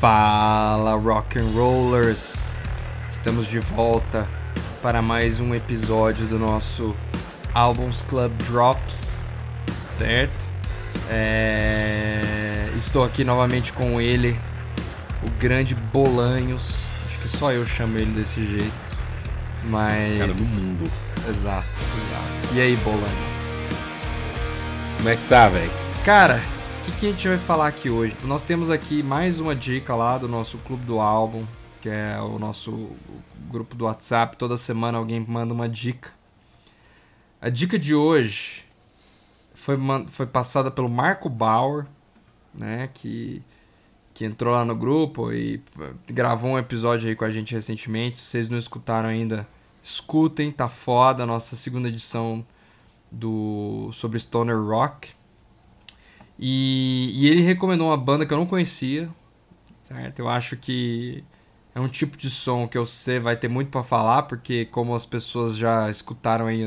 Fala rock and rollers, estamos de volta para mais um episódio do nosso Albums Club Drops, certo? É... Estou aqui novamente com ele, o grande Bolanhos. Acho que só eu chamo ele desse jeito, mas. Cara do mundo. Exato, exato. E aí, Bolanhos? Como é que tá, velho? Cara, que, que, a gente vai falar aqui hoje? Nós temos aqui mais uma dica lá do nosso Clube do Álbum, que é o nosso grupo do WhatsApp. Toda semana alguém manda uma dica. A dica de hoje foi, foi passada pelo Marco Bauer, né, que, que entrou lá no grupo e gravou um episódio aí com a gente recentemente. Se vocês não escutaram ainda, escutem, tá foda. Nossa segunda edição do sobre Stoner Rock. E, e, ele recomendou uma banda que eu não conhecia, certo? Eu acho que é um tipo de som que você vai ter muito para falar, porque como as pessoas já escutaram aí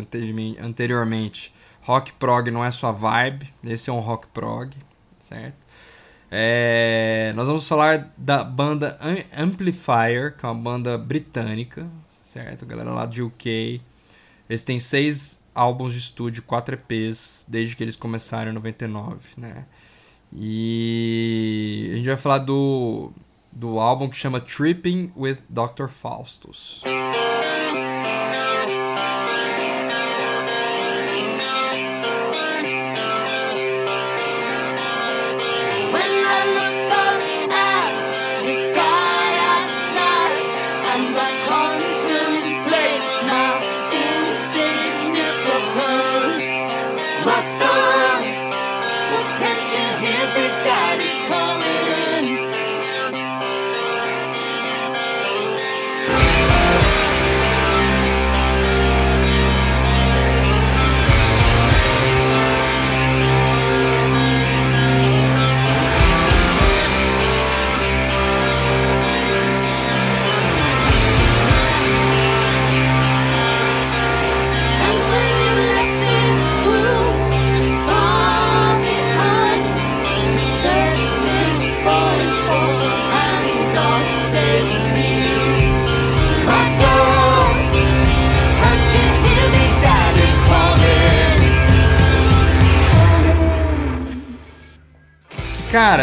anteriormente, rock prog não é sua vibe, esse é um rock prog, certo? É, nós vamos falar da banda Amplifier, que é uma banda britânica, certo? Galera lá de UK. Eles têm seis álbuns de estúdio, 4 EPs, desde que eles começaram em 99, né? E a gente vai falar do, do álbum que chama Tripping with Dr. Faustus.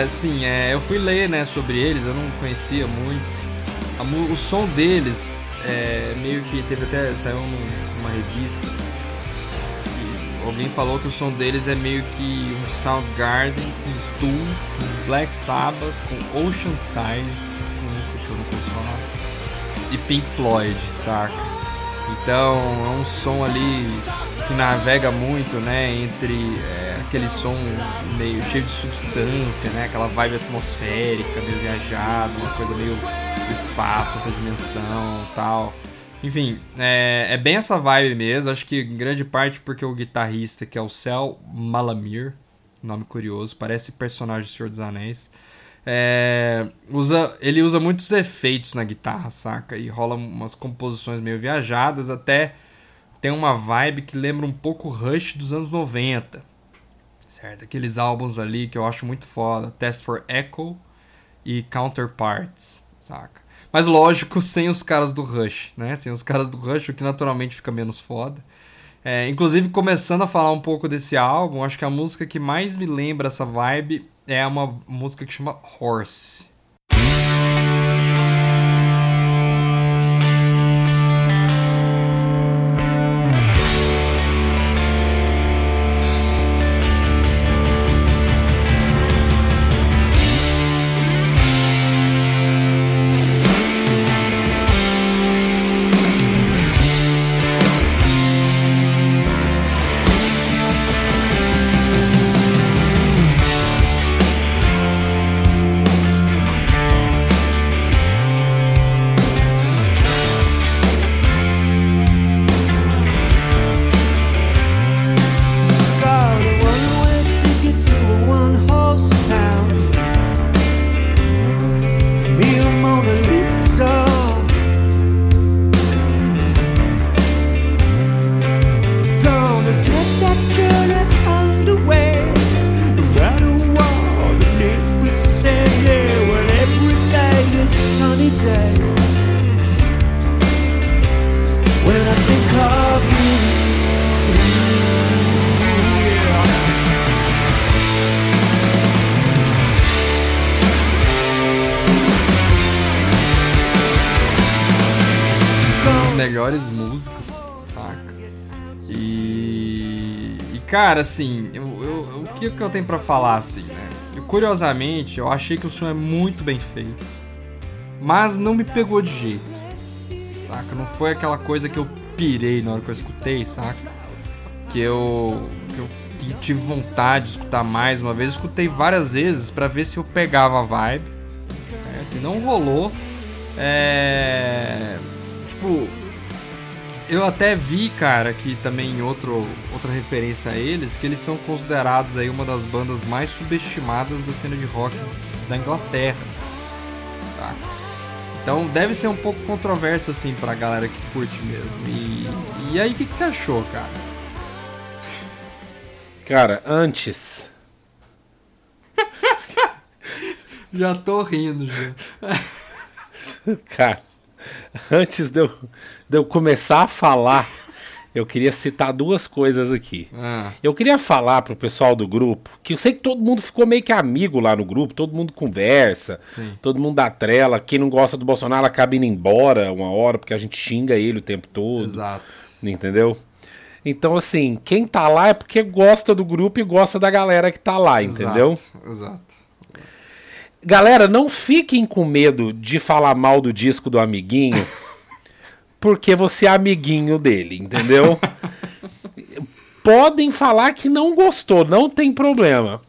Cara, assim, é, eu fui ler né, sobre eles, eu não conhecia muito. O som deles é, meio que teve até. saiu numa revista. alguém falou que o som deles é meio que um Soundgarden com Tool, com Black Sabbath, com Ocean Size, que eu não posso falar, e Pink Floyd, saca? Então é um som ali que navega muito, né, entre. É, aquele som meio cheio de substância, né? Aquela vibe atmosférica, meio viajado, uma coisa meio do espaço, outra dimensão tal. Enfim, é, é, bem essa vibe mesmo. Acho que em grande parte porque o guitarrista, que é o Cel Malamir, nome curioso, parece personagem do Senhor dos Anéis. É, usa, ele usa muitos efeitos na guitarra, saca? E rola umas composições meio viajadas, até tem uma vibe que lembra um pouco Rush dos anos 90 certo? Aqueles álbuns ali que eu acho muito foda, Test for Echo e Counterparts, saca? Mas lógico, sem os caras do Rush, né? Sem os caras do Rush, o que naturalmente fica menos foda. É, inclusive, começando a falar um pouco desse álbum, acho que a música que mais me lembra essa vibe é uma música que chama Horse. Cara, assim, eu, eu, o que, que eu tenho para falar, assim, né? Eu, curiosamente, eu achei que o som é muito bem feito, mas não me pegou de jeito, saca? Não foi aquela coisa que eu pirei na hora que eu escutei, saca? Que eu, que eu que tive vontade de escutar mais uma vez. Eu escutei várias vezes para ver se eu pegava a vibe. Né? E não rolou. É... Tipo, eu até vi, cara, que também outro, outra referência a eles, que eles são considerados aí uma das bandas mais subestimadas da cena de rock da Inglaterra. Tá? Então deve ser um pouco controverso assim pra galera que curte mesmo. E, e aí, o que, que você achou, cara? Cara, antes. já tô rindo, já. Cara, antes de eu, de eu começar a falar, eu queria citar duas coisas aqui. Ah. Eu queria falar pro pessoal do grupo, que eu sei que todo mundo ficou meio que amigo lá no grupo, todo mundo conversa, Sim. todo mundo dá trela. Quem não gosta do Bolsonaro acaba indo embora uma hora, porque a gente xinga ele o tempo todo. Exato. Entendeu? Então, assim, quem tá lá é porque gosta do grupo e gosta da galera que tá lá, entendeu? Exato. exato. Galera, não fiquem com medo de falar mal do disco do amiguinho, porque você é amiguinho dele, entendeu? Podem falar que não gostou, não tem problema,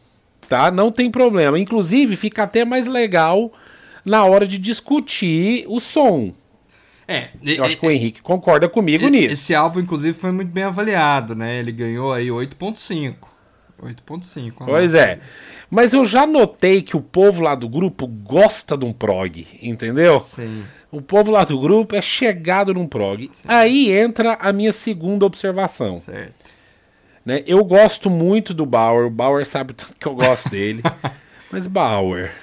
tá? Não tem problema. Inclusive, fica até mais legal na hora de discutir o som. É, eu acho que o Henrique concorda comigo nisso. Esse álbum, inclusive, foi muito bem avaliado, né? Ele ganhou aí 8.5. 8.5. Pois é. Mas eu já notei que o povo lá do grupo gosta de um prog, entendeu? Sim. O povo lá do grupo é chegado num prog. Sim. Aí entra a minha segunda observação. Certo. Né? Eu gosto muito do Bauer. O Bauer sabe tanto que eu gosto dele. Mas Bauer.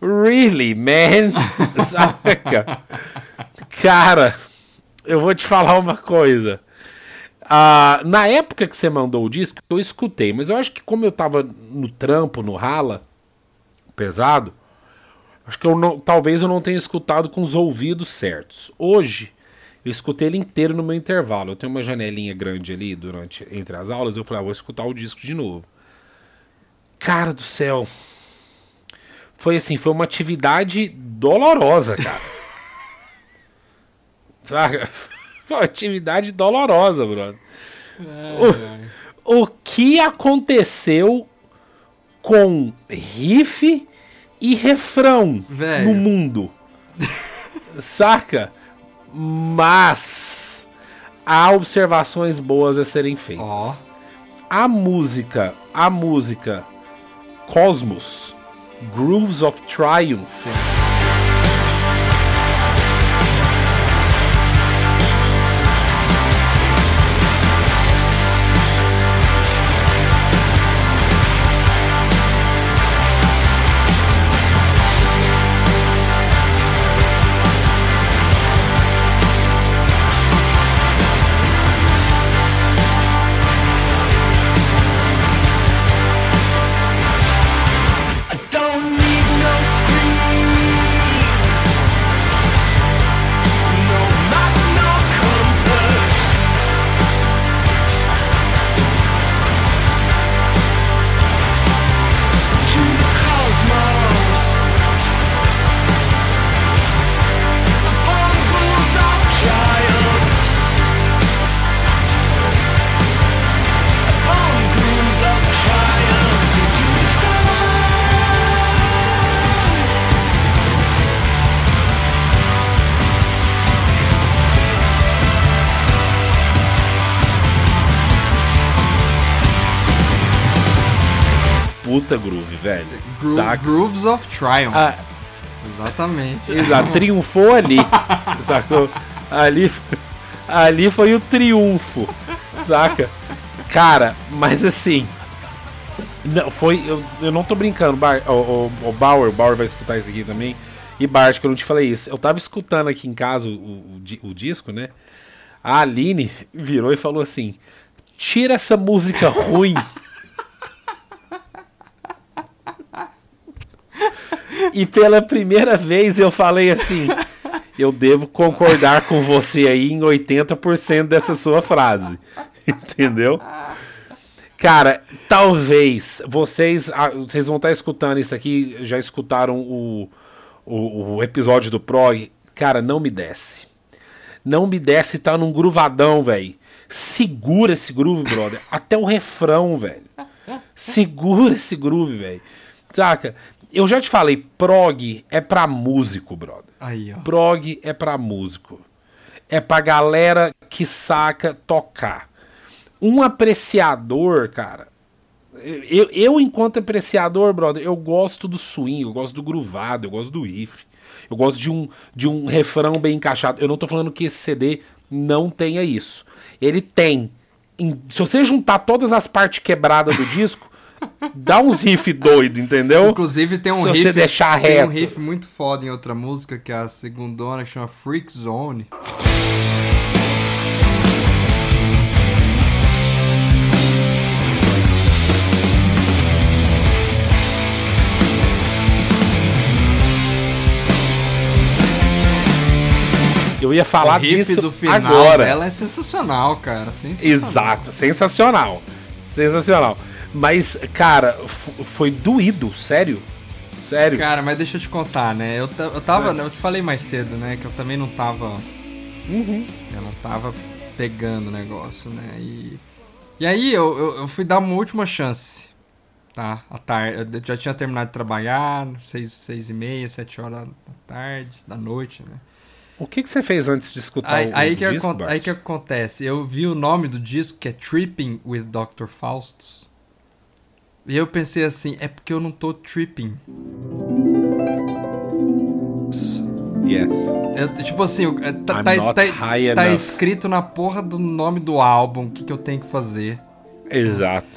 Really, man? Saca? Cara, eu vou te falar uma coisa. Ah, na época que você mandou o disco, eu escutei, mas eu acho que como eu tava no trampo, no rala, pesado, acho que eu não, talvez eu não tenha escutado com os ouvidos certos. Hoje, eu escutei ele inteiro no meu intervalo. Eu tenho uma janelinha grande ali durante entre as aulas, eu falei, ah, vou escutar o disco de novo. Cara do céu. Foi assim, foi uma atividade dolorosa, cara. Saca? Foi uma atividade dolorosa, brother. o, o que aconteceu com riff e refrão Velho. no mundo? Saca? Mas há observações boas a serem feitas. Oh. A música, a música Cosmos, Grooves of Triumph. Sim puta groove, velho. Gro Grooves of Triumph. Ah, Exatamente. Exato, triunfou ali. sacou? Ali, ali foi o triunfo. Saca? Cara, mas assim. Não, foi. Eu, eu não tô brincando, Bar, o, o, o Bauer, o Bauer vai escutar isso aqui também. E Bart, que eu não te falei isso. Eu tava escutando aqui em casa o, o, o disco, né? A Aline virou e falou assim: tira essa música ruim e pela primeira vez eu falei assim: eu devo concordar com você aí em 80% dessa sua frase. Entendeu? Cara, talvez vocês, ah, vocês vão estar escutando isso aqui, já escutaram o, o, o episódio do Prog. Cara, não me desce. Não me desce, tá num gruvadão, velho. Segura esse groove, brother. Até o refrão, velho. Segura esse groove, velho. Saca? Eu já te falei, prog é pra músico, brother. Aí, ó. Prog é pra músico. É pra galera que saca tocar. Um apreciador, cara. Eu, eu, enquanto apreciador, brother, eu gosto do swing, eu gosto do groovado, eu gosto do riff. Eu gosto de um, de um refrão bem encaixado. Eu não tô falando que esse CD não tenha isso. Ele tem. Se você juntar todas as partes quebradas do disco, dá uns riff doido, entendeu? Inclusive tem um Se riff, você deixar tem reto. um riff muito foda em outra música que é a segundona que chama Freak Zone. Eu ia falar o disso do final agora. Ela é sensacional, cara. Sensacional. Exato, sensacional. Sensacional. Mas, cara, foi doído, sério. Sério. Cara, mas deixa eu te contar, né? Eu, eu tava. Eu te falei mais cedo, né? Que eu também não tava. Uhum. Eu não tava pegando o negócio, né? E, e aí eu, eu, eu fui dar uma última chance. Tá? À tarde. Eu já tinha terminado de trabalhar, seis, seis e meia, sete horas da tarde, da noite, né? O que, que você fez antes de escutar Aí, o, aí, o que disco, aí que acontece, eu vi o nome do disco que é Tripping with Dr. Faustus. E eu pensei assim, é porque eu não tô tripping. Yes. Eu- tipo assim, é, tá, tá- tá- tá escrito na porra do nome do álbum o que, que eu tenho que fazer. Exato.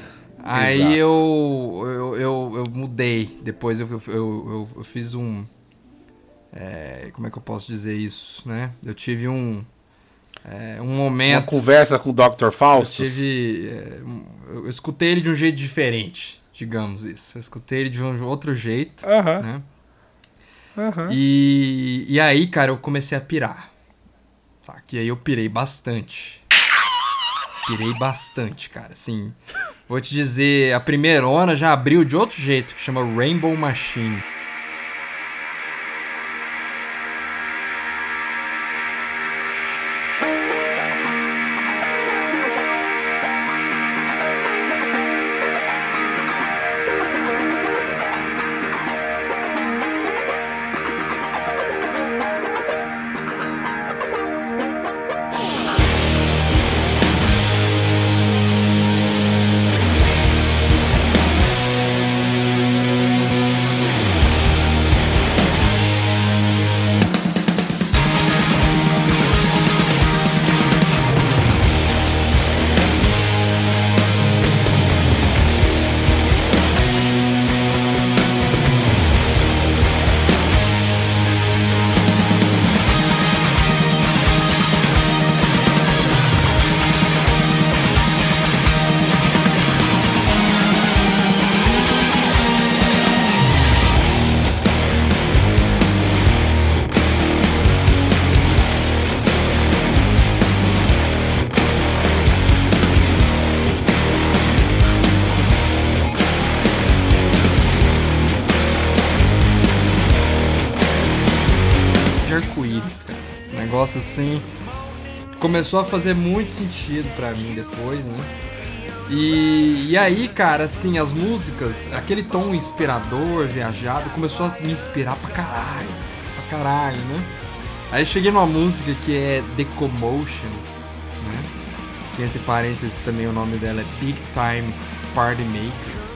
Aí Exato. eu, eu, eu, eu mudei. Depois eu, eu, eu, eu fiz um. é, como é que eu posso dizer isso, né? Eu tive um. É, um Uma momento. conversa com o Dr. Eu Faustus. tive. é, eu eu escutei ele de um jeito diferente, digamos isso. Eu escutei ele de um outro jeito, Aham. né? aham. E, e aí, cara, eu comecei a pirar. Tá? Que aí eu pirei bastante. Pirei bastante, cara. Assim, vou te dizer, a primeira ona já abriu de outro jeito, que chama Rainbow Machine. Arco-íris, cara. Negócio assim. Começou a fazer muito sentido pra mim depois, né? E, e aí, cara, assim, as músicas, aquele tom inspirador, viajado, começou a me inspirar pra caralho. Pra caralho, né? Aí cheguei numa música que é Decomotion, né? Que entre parênteses também o nome dela é Big Time Party Maker.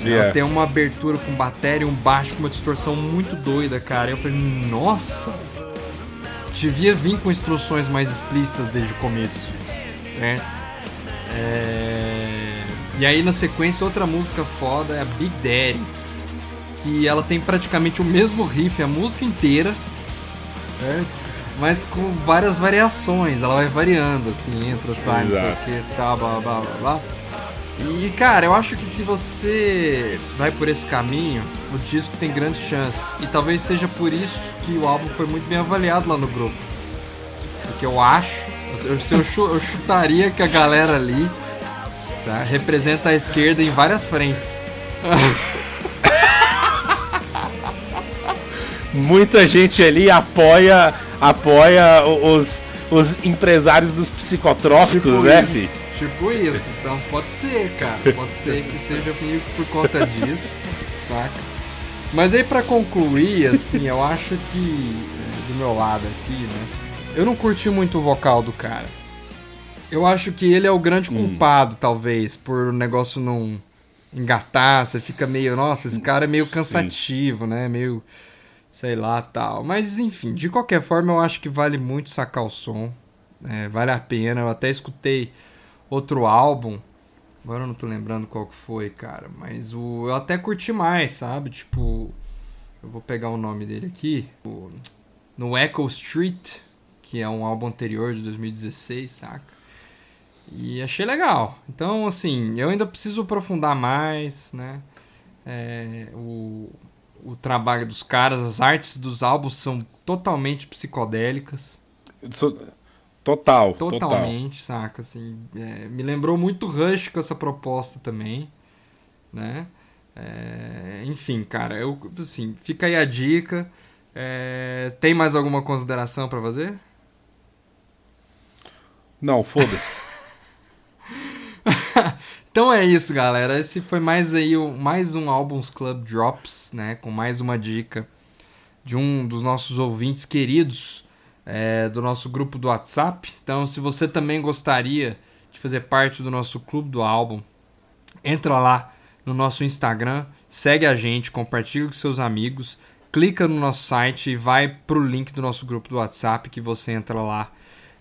Né? Ela Yeah. tem uma abertura com bateria e um baixo com uma distorção muito doida, cara. Eu falei, nossa! Devia vir com instruções mais explícitas desde o começo. Certo? É... E aí na sequência outra música foda é a Big Daddy. Que ela tem praticamente o mesmo riff a música inteira. Certo? Mas com várias variações. Ela vai variando, assim, entra, sai, não sei o que, tá, blá blá blá blá. E cara, eu acho que se você vai por esse caminho, o disco tem grandes chances. E talvez seja por isso que o álbum foi muito bem avaliado lá no grupo. Porque eu acho, eu, eu, eu chutaria que a galera ali sabe, representa a esquerda em várias frentes. Muita gente ali apoia apoia os, os empresários dos psicotrópicos, tipo né, isso, Tipo isso, então pode ser, cara. Pode ser que seja meio que por conta disso, saca? Mas aí para concluir, assim, eu acho que do meu lado aqui, né? Eu não curti muito o vocal do cara. Eu acho que ele é o grande hum. culpado, hum. talvez, por o negócio não engatar, você fica meio, nossa, esse cara é meio cansativo, Sim. né? Meio sei lá, tal. Mas enfim, de qualquer forma, eu acho que vale muito sacar o som. É, vale a pena. Eu até escutei outro álbum Agora eu não tô lembrando qual que foi, cara. Mas o, eu até curti mais, sabe? Tipo. Eu vou pegar o nome dele aqui. O, no Echo Street, que é um álbum anterior de 2016, saca? E achei legal. Então, assim, eu ainda preciso aprofundar mais, né? É, o, o trabalho dos caras, as artes dos álbuns são totalmente psicodélicas. Total, Totalmente, total. saca? Assim, é, me lembrou muito Rush com essa proposta também, né? É, enfim, cara, eu, assim, fica aí a dica. É, tem mais alguma consideração para fazer? Não, foda-se. então é isso, galera. Esse foi mais aí mais um Albums Club Drops, né? Com mais uma dica de um dos nossos ouvintes queridos é, do nosso grupo do WhatsApp. Então, se você também gostaria de fazer parte do nosso clube do álbum, entra lá no nosso Instagram, segue a gente, compartilha com seus amigos, clica no nosso site e vai pro link do nosso grupo do WhatsApp que você entra lá.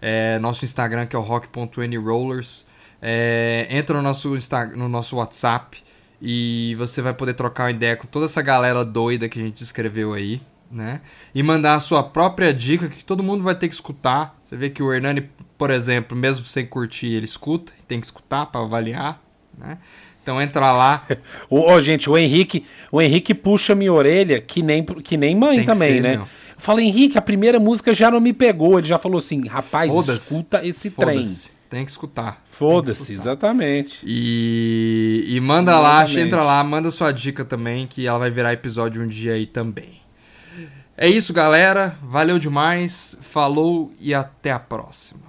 É, nosso Instagram que é o rock.anyrollers. É, entra no nosso, no nosso WhatsApp e você vai poder trocar uma ideia com toda essa galera doida que a gente escreveu aí né? E mandar a sua própria dica que todo mundo vai ter que escutar. Você vê que o Hernani, por exemplo, mesmo sem curtir, ele escuta, tem que escutar para avaliar, né? Então entra lá. Ô, oh, gente, o Henrique, o Henrique puxa minha orelha que nem que nem mãe também, ser, né? Meu. Fala, Henrique, a primeira música já não me pegou. Ele já falou assim, rapaz, escuta esse trem. Tem que escutar. Foda-se, exatamente. E, e manda exatamente. lá, entra lá, manda sua dica também, que ela vai virar episódio um dia aí também. É isso, galera. Valeu demais. Falou e até a próxima.